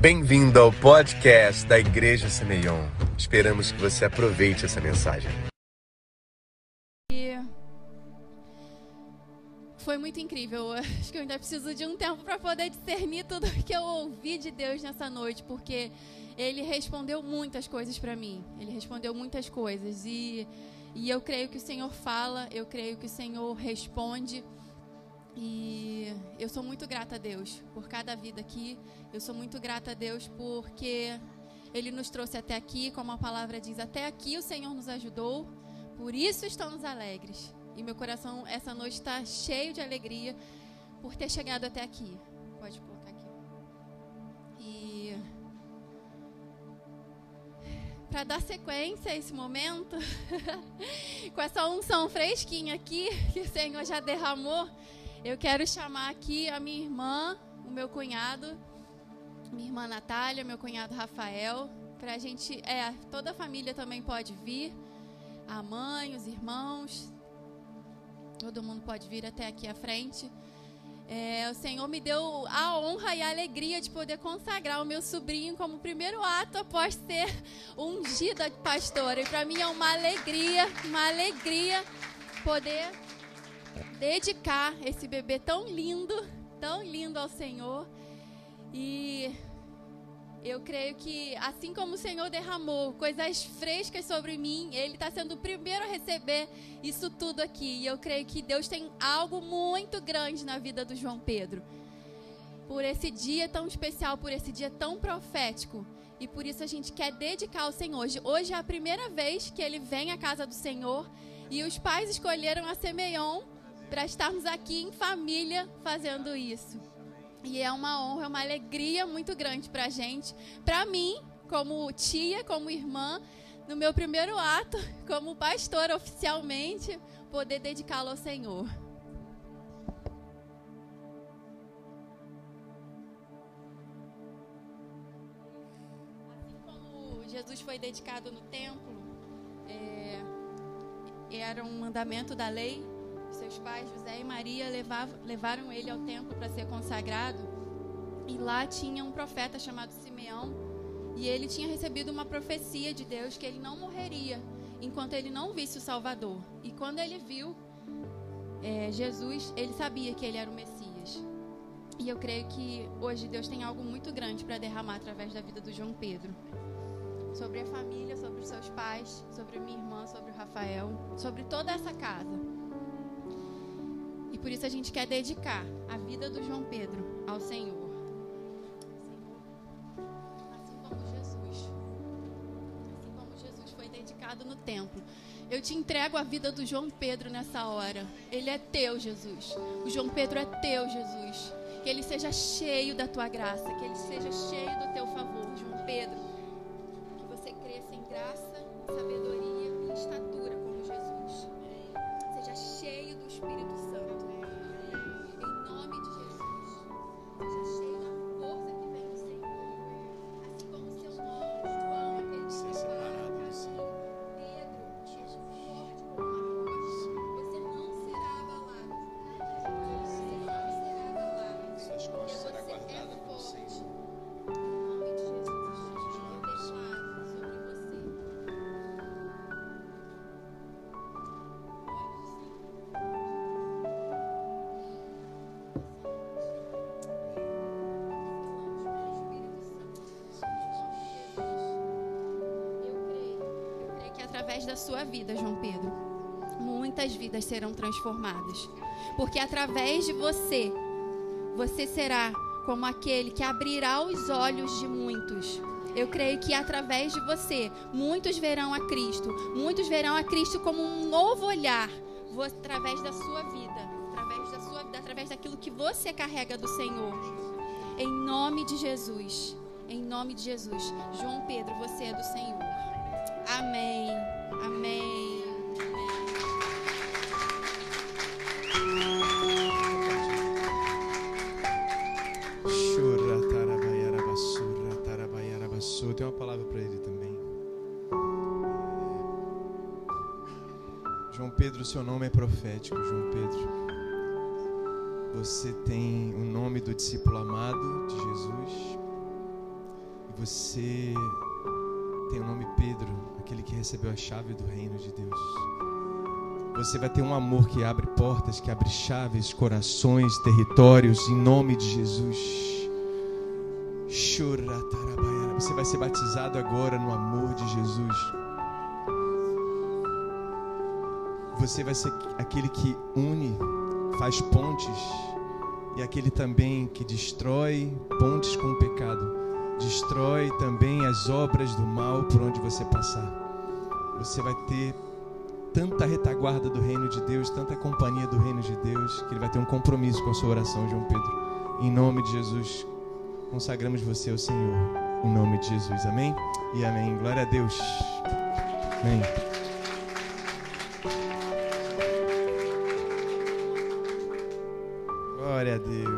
Bem-vindo ao podcast da Igreja Semeion. Esperamos que você aproveite essa mensagem. Foi muito incrível. Acho que eu ainda preciso de um tempo para poder discernir tudo que eu ouvi de Deus nessa noite, porque Ele respondeu muitas coisas para mim. Ele respondeu muitas coisas e e eu creio que o Senhor fala, eu creio que o Senhor responde. E eu sou muito grata a Deus por cada vida aqui. Eu sou muito grata a Deus porque Ele nos trouxe até aqui, como a palavra diz, até aqui o Senhor nos ajudou. Por isso estamos alegres. E meu coração essa noite está cheio de alegria por ter chegado até aqui. Pode colocar aqui. E para dar sequência a esse momento, com essa unção fresquinha aqui que o Senhor já derramou, eu quero chamar aqui a minha irmã, o meu cunhado, minha irmã Natália, meu cunhado Rafael, para a gente, é, toda a família também pode vir, a mãe, os irmãos, todo mundo pode vir até aqui à frente. É, o Senhor me deu a honra e a alegria de poder consagrar o meu sobrinho como primeiro ato após ser ungida pastora. E para mim é uma alegria, uma alegria poder dedicar esse bebê tão lindo, tão lindo ao Senhor. E eu creio que, assim como o Senhor derramou coisas frescas sobre mim, Ele está sendo o primeiro a receber isso tudo aqui. E eu creio que Deus tem algo muito grande na vida do João Pedro. Por esse dia tão especial, por esse dia tão profético. E por isso a gente quer dedicar ao Senhor. Hoje, hoje é a primeira vez que ele vem à casa do Senhor. E os pais escolheram a Semeion para estarmos aqui em família fazendo isso. E é uma honra, é uma alegria muito grande para a gente, para mim, como tia, como irmã, no meu primeiro ato, como pastora oficialmente, poder dedicá-lo ao Senhor. Assim como Jesus foi dedicado no templo, é, era um mandamento da lei seus pais, José e Maria, levavam, levaram ele ao templo para ser consagrado. E lá tinha um profeta chamado Simeão. E ele tinha recebido uma profecia de Deus que ele não morreria enquanto ele não visse o Salvador. E quando ele viu é, Jesus, ele sabia que ele era o Messias. E eu creio que hoje Deus tem algo muito grande para derramar através da vida do João Pedro. Sobre a família, sobre os seus pais, sobre minha irmã, sobre o Rafael, sobre toda essa casa. Por isso a gente quer dedicar a vida do João Pedro ao Senhor. Assim. Assim no templo. Eu te entrego a vida do João Pedro nessa hora. Ele é teu, Jesus. O João Pedro é teu, Jesus. Que ele seja cheio da tua graça, que ele seja cheio do teu favor, João Pedro. Que você cresça em graça, sabedoria e estatura serão transformadas. Porque através de você, você será como aquele que abrirá os olhos de muitos. Eu creio que através de você, muitos verão a Cristo. Muitos verão a Cristo como um novo olhar, através da sua vida, através da sua através daquilo que você carrega do Senhor. Em nome de Jesus. Em nome de Jesus. João Pedro, você é do Senhor. Amém. Amém. Tem uma palavra para ele também. João Pedro, seu nome é profético, João Pedro. Você tem o nome do discípulo amado de Jesus. você tem o nome Pedro, aquele que recebeu a chave do reino de Deus. Você vai ter um amor que abre portas, que abre chaves, corações, territórios, em nome de Jesus. Você vai ser batizado agora no amor de Jesus. Você vai ser aquele que une, faz pontes, e aquele também que destrói pontes com o pecado, destrói também as obras do mal por onde você passar. Você vai ter tanta retaguarda do reino de Deus, tanta companhia do reino de Deus, que ele vai ter um compromisso com a sua oração, João Pedro. Em nome de Jesus, consagramos você ao Senhor. Em nome de Jesus. Amém? E amém. Glória a Deus. Amém. Glória a Deus.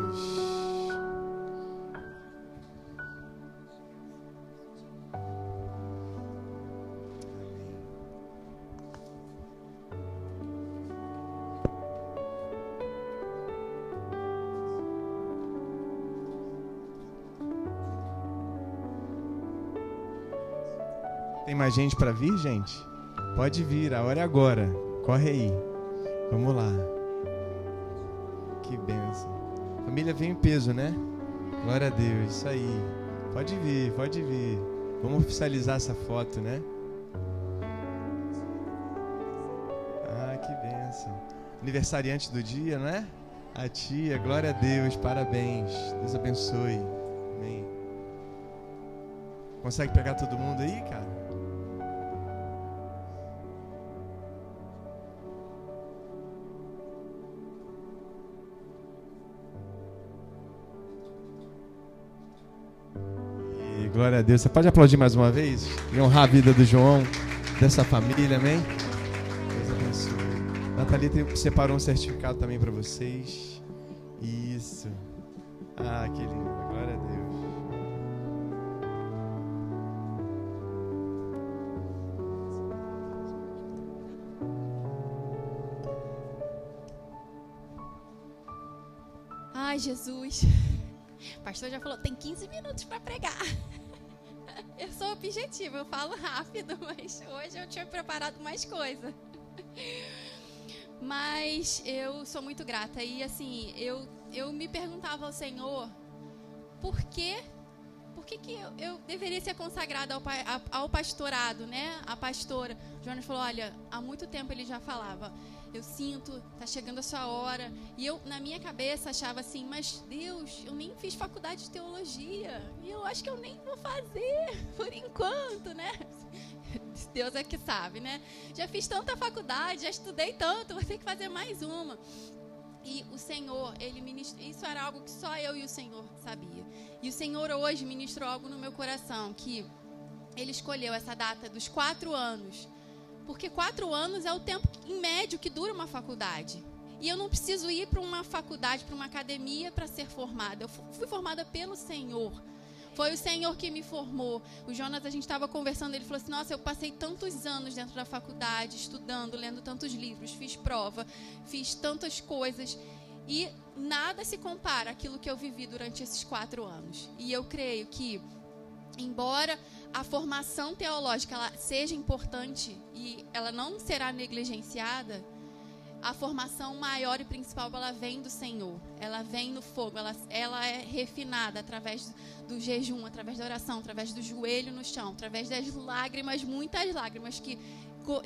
Gente para vir, gente? Pode vir, a hora é agora. Corre aí. Vamos lá. Que benção. Família vem em peso, né? Glória a Deus. Isso aí. Pode vir, pode vir. Vamos oficializar essa foto, né? Ah, que benção. Aniversariante do dia, né? A tia, glória a Deus, parabéns. Deus abençoe. Amém. Consegue pegar todo mundo aí, cara? Glória a Deus. Você pode aplaudir mais uma vez? E honrar a vida do João, dessa família, amém? Deus abençoe. Natalia separou um certificado também para vocês. Isso. Ah, que lindo. Glória a Deus. Ai, Jesus. O pastor já falou, tem 15 minutos para pregar. Objetiva, eu falo rápido, mas hoje eu tinha preparado mais coisa. Mas eu sou muito grata e assim, eu, eu me perguntava ao Senhor, por que por que, que eu, eu, deveria ser consagrada ao, ao, pastorado, né? A pastora. Jonas falou: olha, há muito tempo ele já falava eu sinto, tá chegando a sua hora. E eu, na minha cabeça, achava assim, mas Deus, eu nem fiz faculdade de teologia. E eu acho que eu nem vou fazer, por enquanto, né? Deus é que sabe, né? Já fiz tanta faculdade, já estudei tanto, vou ter que fazer mais uma. E o Senhor, ele ministrou, isso era algo que só eu e o Senhor sabia. E o Senhor hoje ministrou algo no meu coração, que ele escolheu essa data dos quatro anos porque quatro anos é o tempo em médio que dura uma faculdade. E eu não preciso ir para uma faculdade, para uma academia para ser formada. Eu fui formada pelo Senhor. Foi o Senhor que me formou. O Jonas, a gente estava conversando, ele falou assim: Nossa, eu passei tantos anos dentro da faculdade, estudando, lendo tantos livros, fiz prova, fiz tantas coisas. E nada se compara àquilo que eu vivi durante esses quatro anos. E eu creio que, embora a formação teológica seja importante e ela não será negligenciada, a formação maior e principal ela vem do Senhor. Ela vem no fogo, ela, ela é refinada através do jejum, através da oração, através do joelho no chão, através das lágrimas, muitas lágrimas que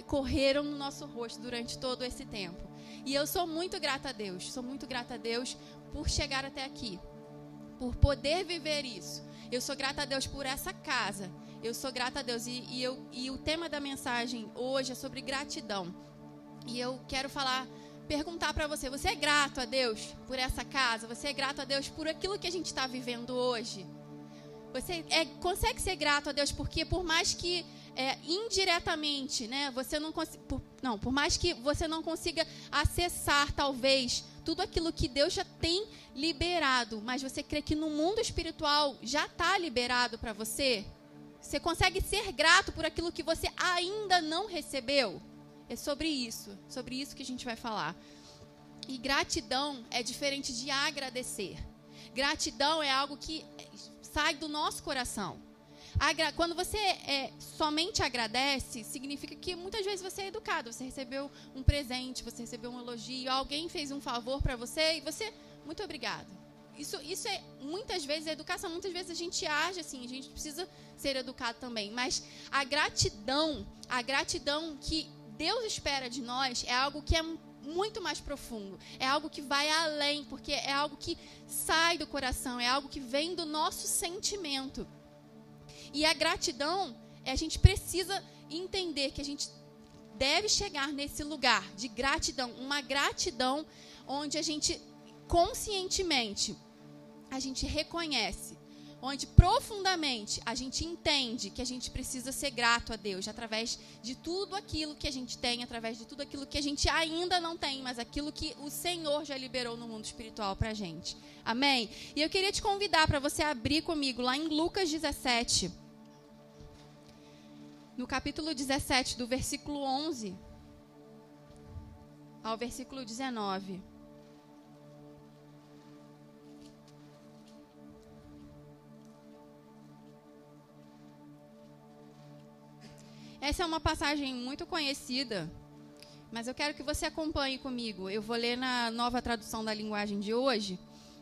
correram no nosso rosto durante todo esse tempo. E eu sou muito grata a Deus, sou muito grata a Deus por chegar até aqui, por poder viver isso. Eu sou grata a Deus por essa casa eu sou grata a Deus. E, e, eu, e o tema da mensagem hoje é sobre gratidão. E eu quero falar, perguntar para você: você é grato a Deus por essa casa? Você é grato a Deus por aquilo que a gente está vivendo hoje? Você é, consegue ser grato a Deus porque, por mais que é, indiretamente, né, você não consiga. Não, por mais que você não consiga acessar, talvez, tudo aquilo que Deus já tem liberado, mas você crê que no mundo espiritual já está liberado para você? Você consegue ser grato por aquilo que você ainda não recebeu? É sobre isso, sobre isso que a gente vai falar. E gratidão é diferente de agradecer. Gratidão é algo que sai do nosso coração. Quando você é, somente agradece, significa que muitas vezes você é educado. Você recebeu um presente, você recebeu um elogio, alguém fez um favor para você e você, muito obrigado. Isso, isso é muitas vezes a educação. Muitas vezes a gente age assim, a gente precisa ser educado também. Mas a gratidão, a gratidão que Deus espera de nós é algo que é muito mais profundo. É algo que vai além, porque é algo que sai do coração, é algo que vem do nosso sentimento. E a gratidão, a gente precisa entender que a gente deve chegar nesse lugar de gratidão, uma gratidão onde a gente conscientemente a gente reconhece, onde profundamente a gente entende que a gente precisa ser grato a Deus através de tudo aquilo que a gente tem, através de tudo aquilo que a gente ainda não tem, mas aquilo que o Senhor já liberou no mundo espiritual para gente. Amém? E eu queria te convidar para você abrir comigo lá em Lucas 17 no capítulo 17, do versículo 11 ao versículo 19. Essa é uma passagem muito conhecida, mas eu quero que você acompanhe comigo. Eu vou ler na nova tradução da linguagem de hoje,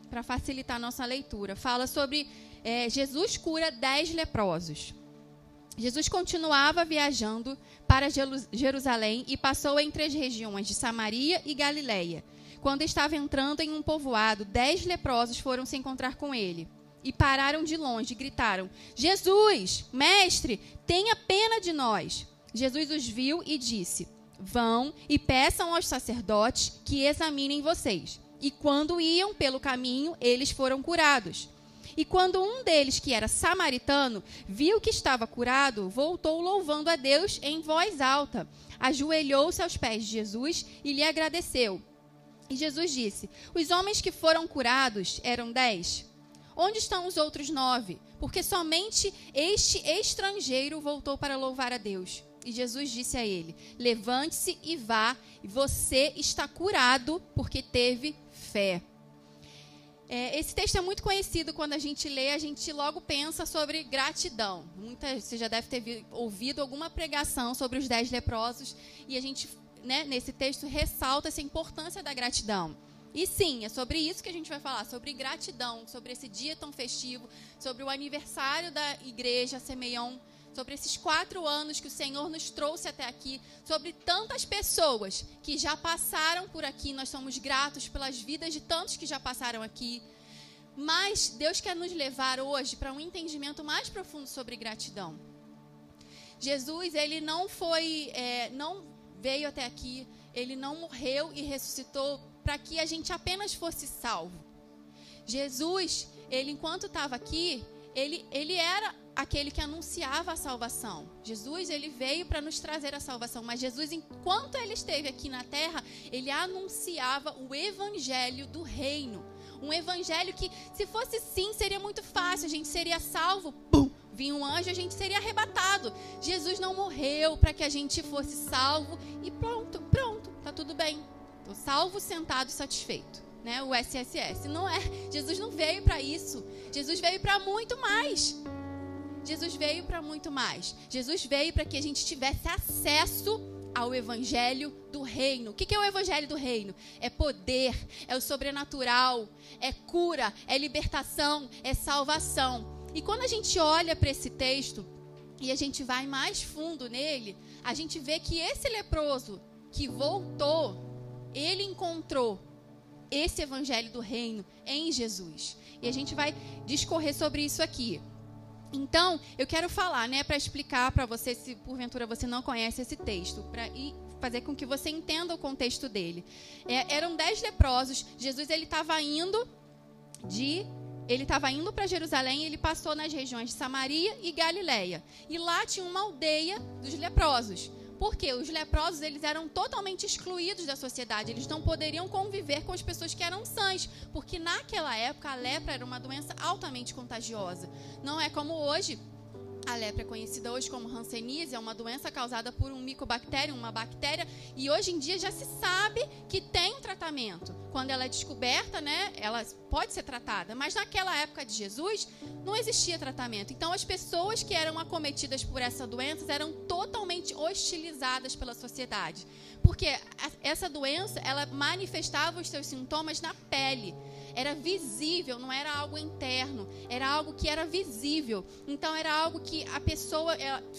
para facilitar a nossa leitura. Fala sobre é, Jesus cura dez leprosos. Jesus continuava viajando para Jerusalém e passou entre as regiões de Samaria e Galiléia. Quando estava entrando em um povoado, dez leprosos foram se encontrar com ele e pararam de longe e gritaram: Jesus, mestre, tenha pena de nós. Jesus os viu e disse: Vão e peçam aos sacerdotes que examinem vocês. E quando iam pelo caminho, eles foram curados. E quando um deles, que era samaritano, viu que estava curado, voltou louvando a Deus em voz alta. Ajoelhou-se aos pés de Jesus e lhe agradeceu. E Jesus disse: Os homens que foram curados eram dez. Onde estão os outros nove? Porque somente este estrangeiro voltou para louvar a Deus. E Jesus disse a ele: Levante-se e vá, você está curado porque teve fé. É, esse texto é muito conhecido quando a gente lê, a gente logo pensa sobre gratidão. Muita, você já deve ter ouvido alguma pregação sobre os dez leprosos e a gente, né, nesse texto, ressalta essa importância da gratidão. E sim, é sobre isso que a gente vai falar, sobre gratidão, sobre esse dia tão festivo, sobre o aniversário da igreja Semeion sobre esses quatro anos que o Senhor nos trouxe até aqui, sobre tantas pessoas que já passaram por aqui. Nós somos gratos pelas vidas de tantos que já passaram aqui. Mas Deus quer nos levar hoje para um entendimento mais profundo sobre gratidão. Jesus, ele não foi, é, não veio até aqui, ele não morreu e ressuscitou para que a gente apenas fosse salvo. Jesus, ele enquanto estava aqui, ele, ele era aquele que anunciava a salvação. Jesus, ele veio para nos trazer a salvação, mas Jesus, enquanto ele esteve aqui na terra, ele anunciava o evangelho do reino. Um evangelho que, se fosse sim, seria muito fácil, a gente seria salvo, pum, vinha um anjo, a gente seria arrebatado. Jesus não morreu para que a gente fosse salvo e pronto, pronto, tá tudo bem. Tô salvo, sentado, satisfeito né, o SSS. Não é. Jesus não veio para isso. Jesus veio para muito mais. Jesus veio para muito mais. Jesus veio para que a gente tivesse acesso ao evangelho do reino. O que é o evangelho do reino? É poder, é o sobrenatural, é cura, é libertação, é salvação. E quando a gente olha para esse texto e a gente vai mais fundo nele, a gente vê que esse leproso que voltou, ele encontrou esse evangelho do reino em Jesus. E a gente vai discorrer sobre isso aqui. Então, eu quero falar, né, para explicar para você, se porventura você não conhece esse texto, para fazer com que você entenda o contexto dele. É, eram dez leprosos. Jesus ele estava indo de ele estava indo para Jerusalém, ele passou nas regiões de Samaria e Galiléia. E lá tinha uma aldeia dos leprosos. Porque os leprosos eles eram totalmente excluídos da sociedade, eles não poderiam conviver com as pessoas que eram sãs, porque naquela época a lepra era uma doença altamente contagiosa. Não é como hoje, A lepra é conhecida hoje como hanseníase, é uma doença causada por um micobactério, uma bactéria, e hoje em dia já se sabe que tem um tratamento. Quando ela é descoberta, né, ela pode ser tratada, mas naquela época de Jesus não existia tratamento. Então as pessoas que eram acometidas por essa doença eram totalmente hostilizadas pela sociedade. Porque essa doença, ela manifestava os seus sintomas na pele era visível, não era algo interno, era algo que era visível. Então era algo que a pessoa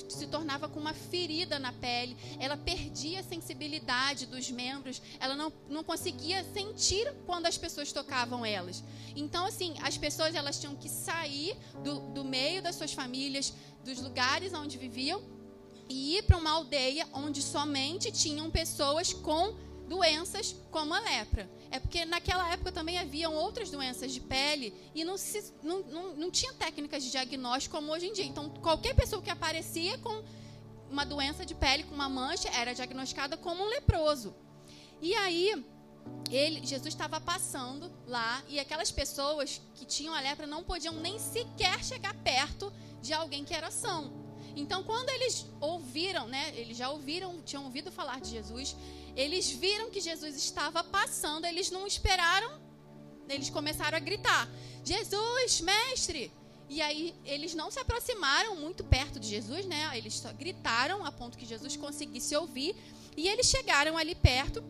se tornava com uma ferida na pele, ela perdia a sensibilidade dos membros, ela não, não conseguia sentir quando as pessoas tocavam elas. Então, assim, as pessoas elas tinham que sair do, do meio das suas famílias, dos lugares onde viviam, e ir para uma aldeia onde somente tinham pessoas com doenças como a lepra. É porque naquela época também haviam outras doenças de pele e não, se, não, não, não tinha técnicas de diagnóstico como hoje em dia. Então, qualquer pessoa que aparecia com uma doença de pele, com uma mancha, era diagnosticada como um leproso. E aí, ele, Jesus estava passando lá e aquelas pessoas que tinham a lepra não podiam nem sequer chegar perto de alguém que era são. Então, quando eles ouviram, né, eles já ouviram, tinham ouvido falar de Jesus, eles viram que Jesus estava passando, eles não esperaram, eles começaram a gritar: Jesus, mestre! E aí eles não se aproximaram muito perto de Jesus, né? Eles só gritaram a ponto que Jesus conseguisse ouvir. E eles chegaram ali perto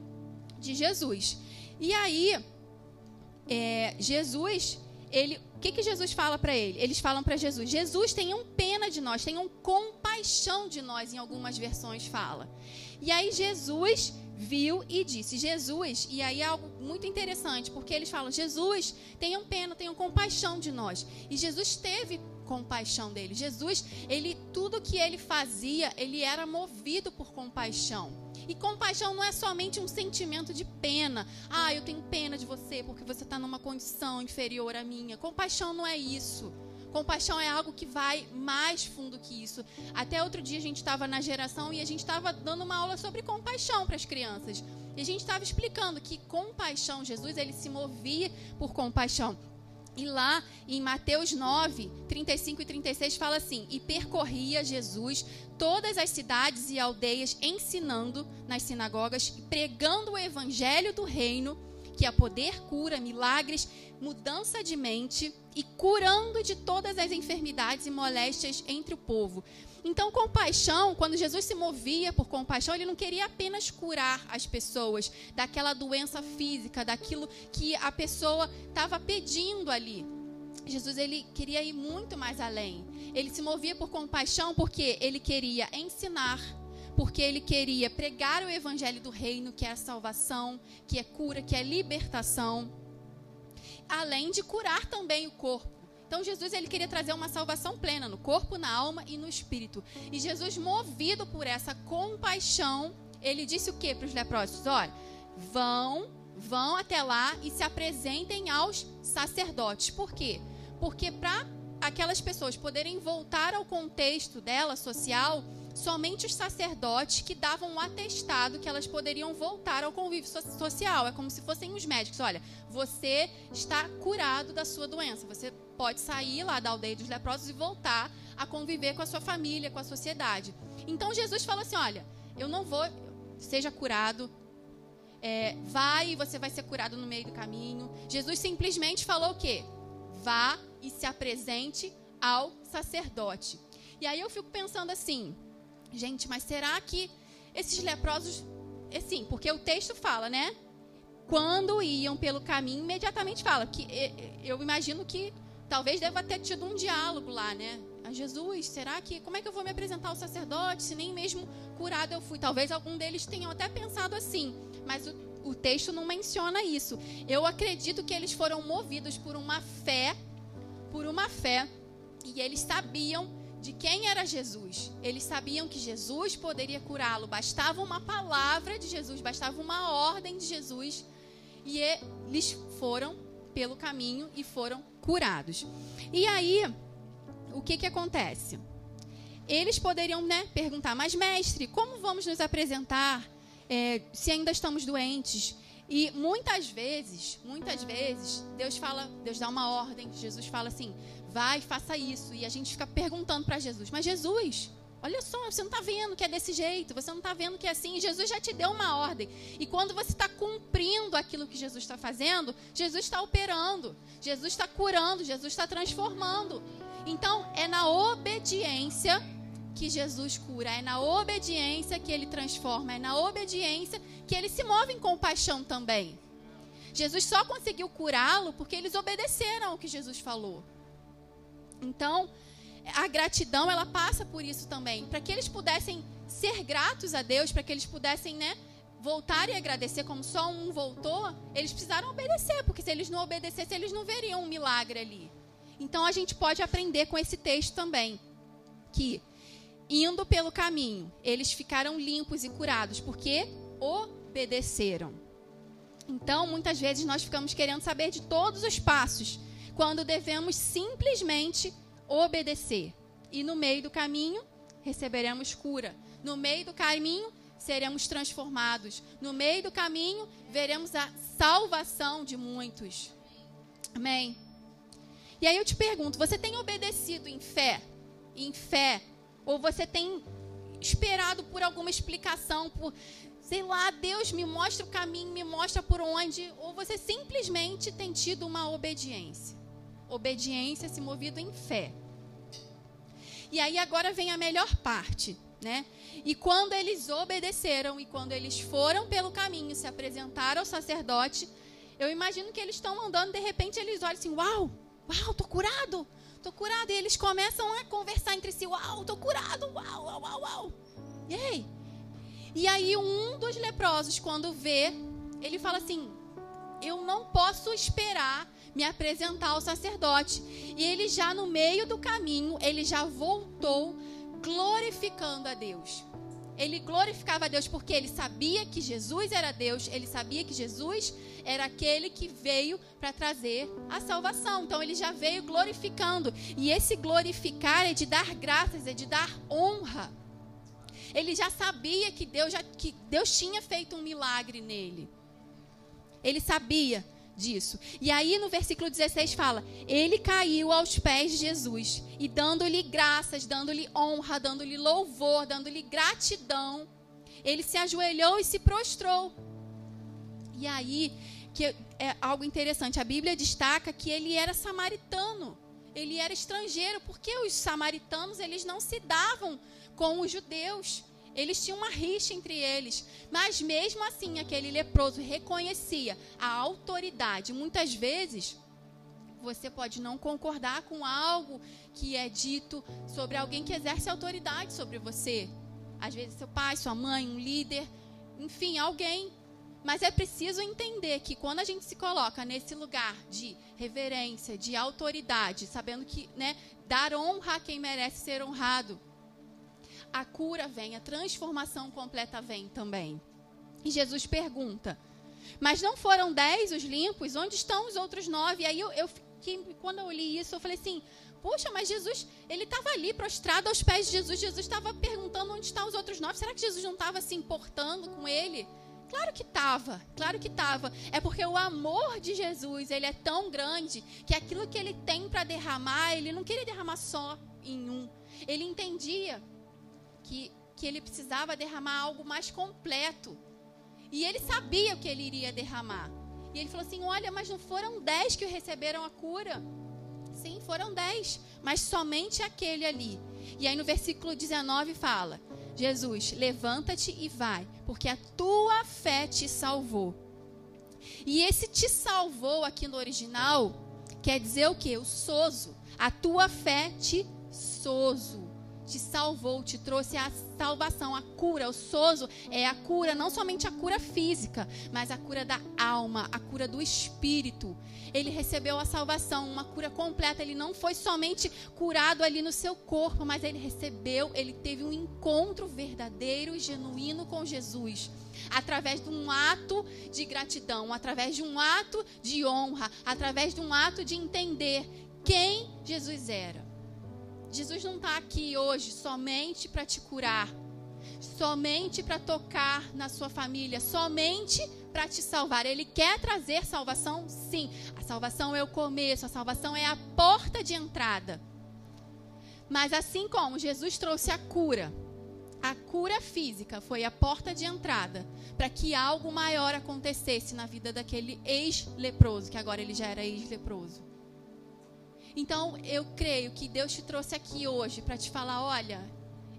de Jesus. E aí, é, Jesus, ele, o que, que Jesus fala para ele? Eles falam para Jesus: Jesus, tenham pena de nós, tenham compaixão de nós, em algumas versões fala. E aí Jesus viu e disse: Jesus, e aí é algo muito interessante, porque eles falam: Jesus, tenham pena, tenham compaixão de nós. E Jesus teve compaixão dele. Jesus, ele tudo que ele fazia, ele era movido por compaixão. E compaixão não é somente um sentimento de pena. Ah, eu tenho pena de você porque você está numa condição inferior à minha. Compaixão não é isso. Compaixão é algo que vai mais fundo que isso. Até outro dia a gente estava na geração e a gente estava dando uma aula sobre compaixão para as crianças. E a gente estava explicando que compaixão, Jesus, ele se movia por compaixão. E lá em Mateus 9, 35 e 36 fala assim: E percorria Jesus todas as cidades e aldeias, ensinando nas sinagogas, pregando o evangelho do reino que a poder cura, milagres, mudança de mente e curando de todas as enfermidades e moléstias entre o povo. Então, compaixão, quando Jesus se movia por compaixão, ele não queria apenas curar as pessoas daquela doença física, daquilo que a pessoa estava pedindo ali. Jesus ele queria ir muito mais além. Ele se movia por compaixão porque ele queria ensinar, porque ele queria pregar o evangelho do reino, que é a salvação, que é cura, que é libertação, além de curar também o corpo. Então Jesus ele queria trazer uma salvação plena no corpo, na alma e no espírito. E Jesus, movido por essa compaixão, ele disse o que para os leprosos? Olha, vão, vão até lá e se apresentem aos sacerdotes. Por quê? Porque para aquelas pessoas poderem voltar ao contexto dela social, somente os sacerdotes que davam um atestado que elas poderiam voltar ao convívio social. É como se fossem os médicos. Olha, você está curado da sua doença. Você pode sair lá da aldeia dos leprosos e voltar a conviver com a sua família, com a sociedade. Então Jesus fala assim: olha, eu não vou, seja curado. É, vai e você vai ser curado no meio do caminho. Jesus simplesmente falou o quê? Vá e se apresente ao sacerdote. E aí eu fico pensando assim, Gente, mas será que esses leprosos. Assim, porque o texto fala, né? Quando iam pelo caminho, imediatamente fala. que Eu imagino que talvez deva ter tido um diálogo lá, né? A Jesus, será que. Como é que eu vou me apresentar ao sacerdote se nem mesmo curado eu fui? Talvez algum deles tenham até pensado assim, mas o, o texto não menciona isso. Eu acredito que eles foram movidos por uma fé, por uma fé, e eles sabiam de quem era Jesus. Eles sabiam que Jesus poderia curá-lo. Bastava uma palavra de Jesus, bastava uma ordem de Jesus. E eles foram pelo caminho e foram curados. E aí, o que, que acontece? Eles poderiam né, perguntar, mas mestre, como vamos nos apresentar é, se ainda estamos doentes? E muitas vezes, muitas vezes, Deus fala, Deus dá uma ordem, Jesus fala assim: vai, faça isso. E a gente fica perguntando para Jesus: mas Jesus, olha só, você não está vendo que é desse jeito, você não está vendo que é assim. Jesus já te deu uma ordem. E quando você está cumprindo aquilo que Jesus está fazendo, Jesus está operando, Jesus está curando, Jesus está transformando. Então, é na obediência que Jesus cura, é na obediência que ele transforma, é na obediência que ele se move em compaixão também. Jesus só conseguiu curá-lo porque eles obedeceram ao que Jesus falou. Então, a gratidão ela passa por isso também, para que eles pudessem ser gratos a Deus, para que eles pudessem, né, voltar e agradecer como só um voltou, eles precisaram obedecer, porque se eles não obedecessem, eles não veriam um milagre ali. Então a gente pode aprender com esse texto também que indo pelo caminho, eles ficaram limpos e curados, porque obedeceram. Então, muitas vezes nós ficamos querendo saber de todos os passos, quando devemos simplesmente obedecer. E no meio do caminho, receberemos cura. No meio do caminho, seremos transformados. No meio do caminho, veremos a salvação de muitos. Amém. E aí eu te pergunto, você tem obedecido em fé? Em fé ou você tem esperado por alguma explicação, por, sei lá, Deus me mostra o caminho, me mostra por onde, ou você simplesmente tem tido uma obediência. Obediência se movido em fé. E aí agora vem a melhor parte, né? E quando eles obedeceram e quando eles foram pelo caminho, se apresentaram ao sacerdote, eu imagino que eles estão andando, de repente eles olham assim: "Uau! Uau, tô curado! tô curado. E eles começam a conversar entre si: Uau, tô curado, uau, uau, uau, uau. E aí? E aí, um dos leprosos, quando vê, ele fala assim: Eu não posso esperar me apresentar ao sacerdote. E ele já no meio do caminho, ele já voltou glorificando a Deus. Ele glorificava a Deus porque ele sabia que Jesus era Deus, ele sabia que Jesus era aquele que veio para trazer a salvação. Então ele já veio glorificando. E esse glorificar é de dar graças, é de dar honra. Ele já sabia que Deus, já, que Deus tinha feito um milagre nele. Ele sabia disso. E aí no versículo 16 fala: Ele caiu aos pés de Jesus e dando-lhe graças, dando-lhe honra, dando-lhe louvor, dando-lhe gratidão, ele se ajoelhou e se prostrou. E aí que é algo interessante, a Bíblia destaca que ele era samaritano. Ele era estrangeiro, porque os samaritanos eles não se davam com os judeus. Eles tinham uma rixa entre eles. Mas mesmo assim, aquele leproso reconhecia a autoridade. Muitas vezes, você pode não concordar com algo que é dito sobre alguém que exerce autoridade sobre você. Às vezes, seu pai, sua mãe, um líder, enfim, alguém. Mas é preciso entender que quando a gente se coloca nesse lugar de reverência, de autoridade, sabendo que, né, dar honra a quem merece ser honrado a cura vem, a transformação completa vem também. E Jesus pergunta: Mas não foram dez os limpos? Onde estão os outros nove? E aí eu, eu fiquei, quando eu li isso, eu falei assim: Poxa, mas Jesus, ele estava ali prostrado aos pés de Jesus. Jesus estava perguntando onde estão os outros nove. Será que Jesus não estava se importando com ele? Claro que estava, claro que estava. É porque o amor de Jesus, ele é tão grande que aquilo que ele tem para derramar, ele não queria derramar só em um. Ele entendia que, que ele precisava derramar algo mais completo. E ele sabia o que ele iria derramar. E ele falou assim: Olha, mas não foram dez que receberam a cura. Sim, foram dez, mas somente aquele ali. E aí no versículo 19 fala: Jesus, levanta-te e vai, porque a tua fé te salvou. E esse te salvou aqui no original quer dizer o que? O sozo. A tua fé te sozo te salvou, te trouxe a salvação, a cura. O sozo é a cura, não somente a cura física, mas a cura da alma, a cura do espírito. Ele recebeu a salvação, uma cura completa. Ele não foi somente curado ali no seu corpo, mas ele recebeu, ele teve um encontro verdadeiro e genuíno com Jesus. Através de um ato de gratidão, através de um ato de honra, através de um ato de entender quem Jesus era. Jesus não está aqui hoje somente para te curar, somente para tocar na sua família, somente para te salvar. Ele quer trazer salvação, sim. A salvação é o começo, a salvação é a porta de entrada. Mas assim como Jesus trouxe a cura, a cura física foi a porta de entrada para que algo maior acontecesse na vida daquele ex-leproso, que agora ele já era ex-leproso. Então, eu creio que Deus te trouxe aqui hoje para te falar, olha,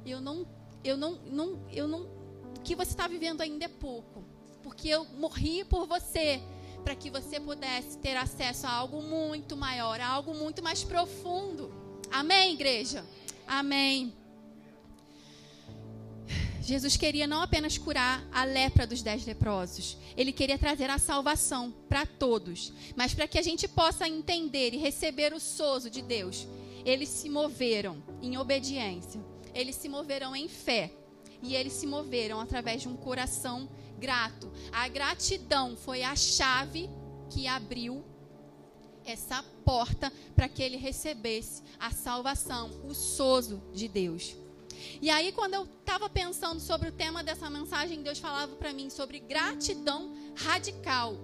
eu não eu não, não eu não o que você está vivendo ainda é pouco, porque eu morri por você para que você pudesse ter acesso a algo muito maior, a algo muito mais profundo. Amém, igreja? Amém. Jesus queria não apenas curar a lepra dos dez leprosos, ele queria trazer a salvação para todos. Mas para que a gente possa entender e receber o sozo de Deus, eles se moveram em obediência, eles se moveram em fé e eles se moveram através de um coração grato. A gratidão foi a chave que abriu essa porta para que ele recebesse a salvação, o sozo de Deus. E aí, quando eu estava pensando sobre o tema dessa mensagem, Deus falava para mim sobre gratidão radical.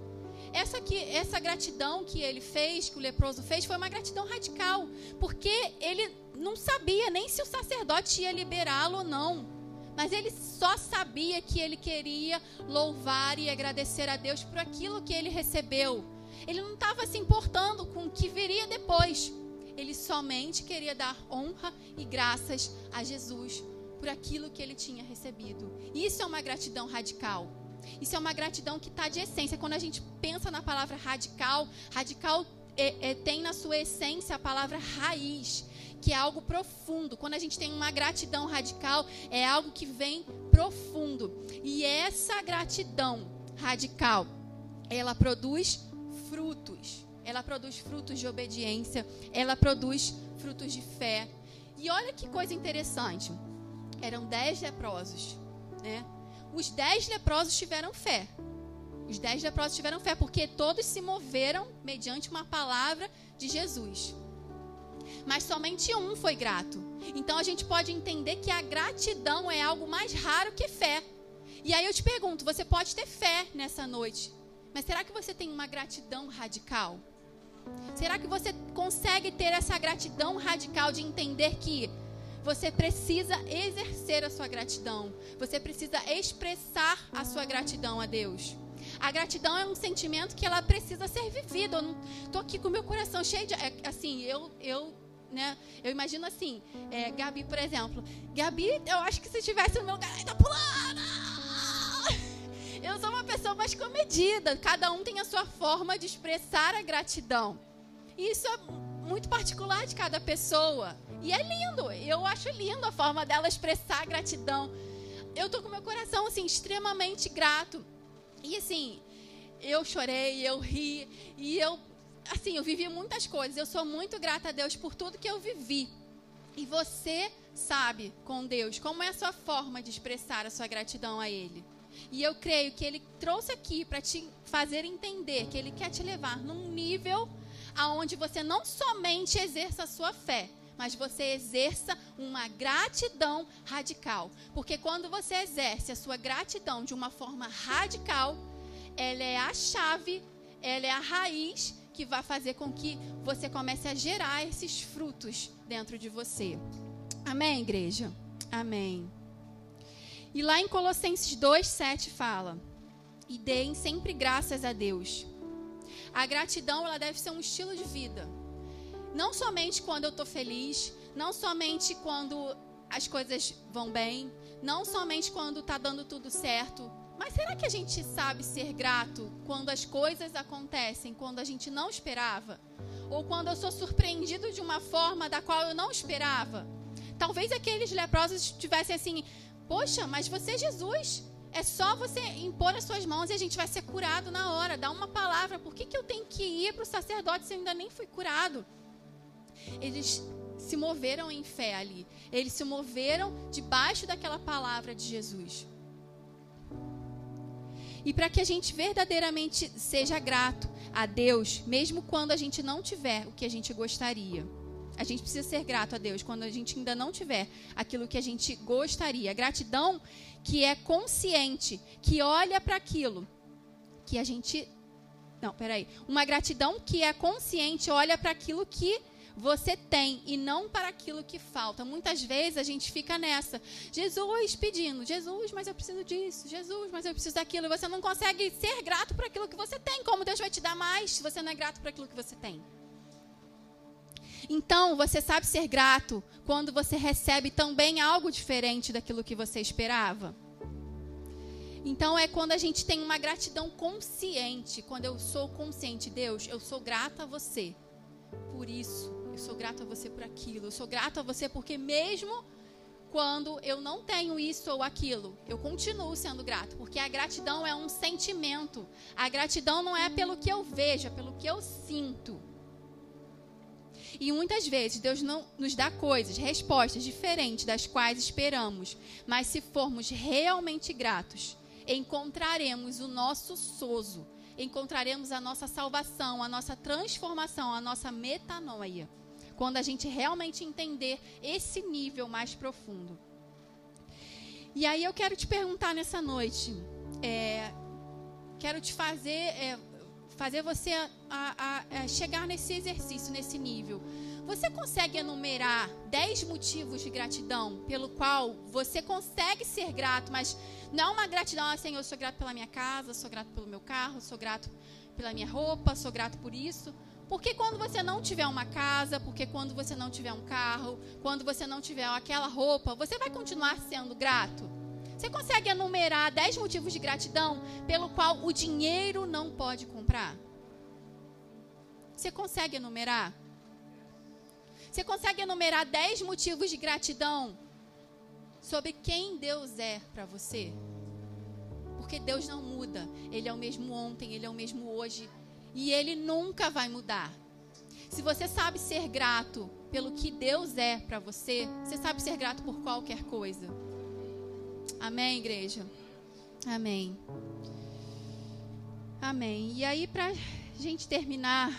Essa, aqui, essa gratidão que ele fez, que o leproso fez, foi uma gratidão radical, porque ele não sabia nem se o sacerdote ia liberá-lo ou não. Mas ele só sabia que ele queria louvar e agradecer a Deus por aquilo que ele recebeu. Ele não estava se importando com o que viria depois. Ele somente queria dar honra e graças a Jesus por aquilo que ele tinha recebido. Isso é uma gratidão radical. Isso é uma gratidão que está de essência. Quando a gente pensa na palavra radical, radical é, é, tem na sua essência a palavra raiz, que é algo profundo. Quando a gente tem uma gratidão radical, é algo que vem profundo. E essa gratidão radical, ela produz frutos. Ela produz frutos de obediência, ela produz frutos de fé. E olha que coisa interessante. Eram dez leprosos, né? Os dez leprosos tiveram fé. Os dez leprosos tiveram fé porque todos se moveram mediante uma palavra de Jesus. Mas somente um foi grato. Então a gente pode entender que a gratidão é algo mais raro que fé. E aí eu te pergunto: você pode ter fé nessa noite, mas será que você tem uma gratidão radical? Será que você consegue ter essa gratidão radical de entender que você precisa exercer a sua gratidão? Você precisa expressar a sua gratidão a Deus? A gratidão é um sentimento que ela precisa ser vivida. Eu não tô aqui com meu coração cheio de é, assim, eu eu né? Eu imagino assim, é, Gabi, por exemplo. Gabi, eu acho que se estivesse no meu lugar, tá pulando. Eu sou uma pessoa mais comedida. Cada um tem a sua forma de expressar a gratidão. E isso é muito particular de cada pessoa. E é lindo. Eu acho lindo a forma dela expressar a gratidão. Eu tô com meu coração assim extremamente grato. E assim, eu chorei, eu ri e eu assim, eu vivi muitas coisas. Eu sou muito grata a Deus por tudo que eu vivi. E você sabe com Deus como é a sua forma de expressar a sua gratidão a ele. E eu creio que ele trouxe aqui para te fazer entender que ele quer te levar num nível aonde você não somente exerça a sua fé, mas você exerça uma gratidão radical. Porque quando você exerce a sua gratidão de uma forma radical, ela é a chave, ela é a raiz que vai fazer com que você comece a gerar esses frutos dentro de você. Amém, igreja? Amém. E lá em Colossenses 2:7 fala: "E deem sempre graças a Deus". A gratidão ela deve ser um estilo de vida. Não somente quando eu estou feliz, não somente quando as coisas vão bem, não somente quando está dando tudo certo, mas será que a gente sabe ser grato quando as coisas acontecem, quando a gente não esperava? Ou quando eu sou surpreendido de uma forma da qual eu não esperava? Talvez aqueles leprosos tivessem assim: Poxa, mas você é Jesus. É só você impor as suas mãos e a gente vai ser curado na hora. Dá uma palavra. Por que, que eu tenho que ir para o sacerdote se eu ainda nem fui curado? Eles se moveram em fé ali. Eles se moveram debaixo daquela palavra de Jesus. E para que a gente verdadeiramente seja grato a Deus, mesmo quando a gente não tiver o que a gente gostaria. A gente precisa ser grato a Deus quando a gente ainda não tiver aquilo que a gente gostaria. Gratidão que é consciente, que olha para aquilo que a gente. Não, peraí. Uma gratidão que é consciente, olha para aquilo que você tem e não para aquilo que falta. Muitas vezes a gente fica nessa. Jesus pedindo, Jesus, mas eu preciso disso, Jesus, mas eu preciso daquilo. E você não consegue ser grato por aquilo que você tem. Como Deus vai te dar mais se você não é grato por aquilo que você tem? Então, você sabe ser grato quando você recebe também algo diferente daquilo que você esperava? Então é quando a gente tem uma gratidão consciente, quando eu sou consciente, Deus, eu sou grata a você por isso, eu sou grata a você por aquilo, eu sou grata a você porque mesmo quando eu não tenho isso ou aquilo, eu continuo sendo grato, porque a gratidão é um sentimento. A gratidão não é pelo que eu vejo, é pelo que eu sinto. E muitas vezes Deus não nos dá coisas, respostas diferentes das quais esperamos, mas se formos realmente gratos, encontraremos o nosso sozo, encontraremos a nossa salvação, a nossa transformação, a nossa metanoia. Quando a gente realmente entender esse nível mais profundo. E aí eu quero te perguntar nessa noite, é, quero te fazer, é, fazer você a, a, a chegar nesse exercício, nesse nível. Você consegue enumerar 10 motivos de gratidão pelo qual você consegue ser grato, mas não é uma gratidão assim, eu sou grato pela minha casa, sou grato pelo meu carro, sou grato pela minha roupa, sou grato por isso. Porque quando você não tiver uma casa, porque quando você não tiver um carro, quando você não tiver aquela roupa, você vai continuar sendo grato? Você consegue enumerar 10 motivos de gratidão pelo qual o dinheiro não pode comprar? Você consegue enumerar? Você consegue enumerar 10 motivos de gratidão sobre quem Deus é para você? Porque Deus não muda. Ele é o mesmo ontem, ele é o mesmo hoje. E ele nunca vai mudar. Se você sabe ser grato pelo que Deus é para você, você sabe ser grato por qualquer coisa. Amém, igreja? Amém. Amém. E aí, para gente terminar,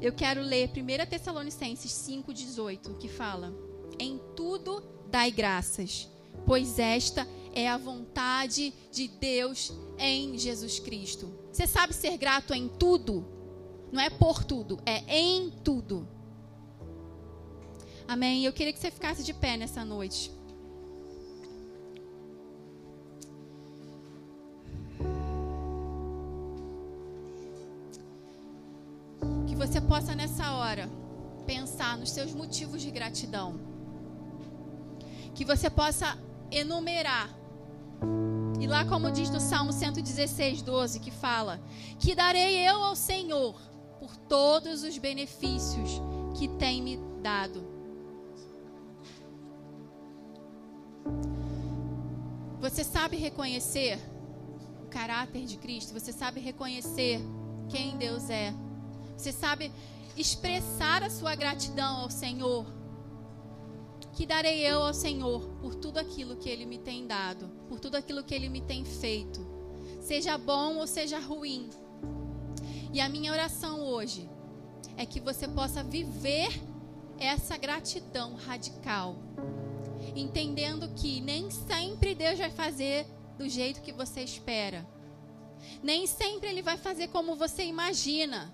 eu quero ler 1 Tessalonicenses 5,18, que fala: Em tudo dai graças, pois esta é a vontade de Deus em Jesus Cristo. Você sabe ser grato em tudo? Não é por tudo, é em tudo. Amém? Eu queria que você ficasse de pé nessa noite. Nos seus motivos de gratidão. Que você possa enumerar e lá, como diz no Salmo 116, 12, que fala: Que darei eu ao Senhor por todos os benefícios que tem me dado. Você sabe reconhecer o caráter de Cristo? Você sabe reconhecer quem Deus é? Você sabe expressar a sua gratidão ao Senhor que darei eu ao Senhor por tudo aquilo que Ele me tem dado, por tudo aquilo que Ele me tem feito, seja bom ou seja ruim. E a minha oração hoje é que você possa viver essa gratidão radical, entendendo que nem sempre Deus vai fazer do jeito que você espera, nem sempre Ele vai fazer como você imagina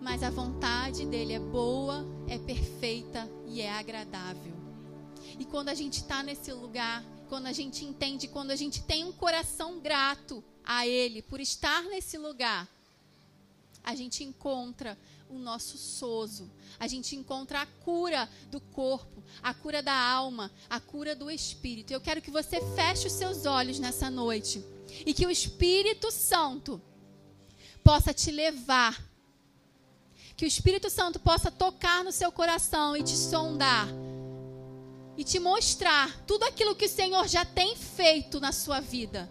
mas a vontade dele é boa, é perfeita e é agradável. E quando a gente está nesse lugar, quando a gente entende, quando a gente tem um coração grato a Ele por estar nesse lugar, a gente encontra o nosso sozo, a gente encontra a cura do corpo, a cura da alma, a cura do espírito. Eu quero que você feche os seus olhos nessa noite e que o Espírito Santo possa te levar que o Espírito Santo possa tocar no seu coração e te sondar. E te mostrar tudo aquilo que o Senhor já tem feito na sua vida.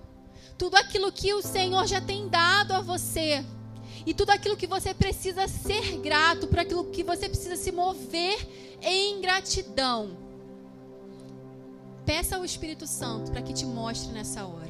Tudo aquilo que o Senhor já tem dado a você. E tudo aquilo que você precisa ser grato, para aquilo que você precisa se mover em gratidão. Peça ao Espírito Santo para que te mostre nessa hora.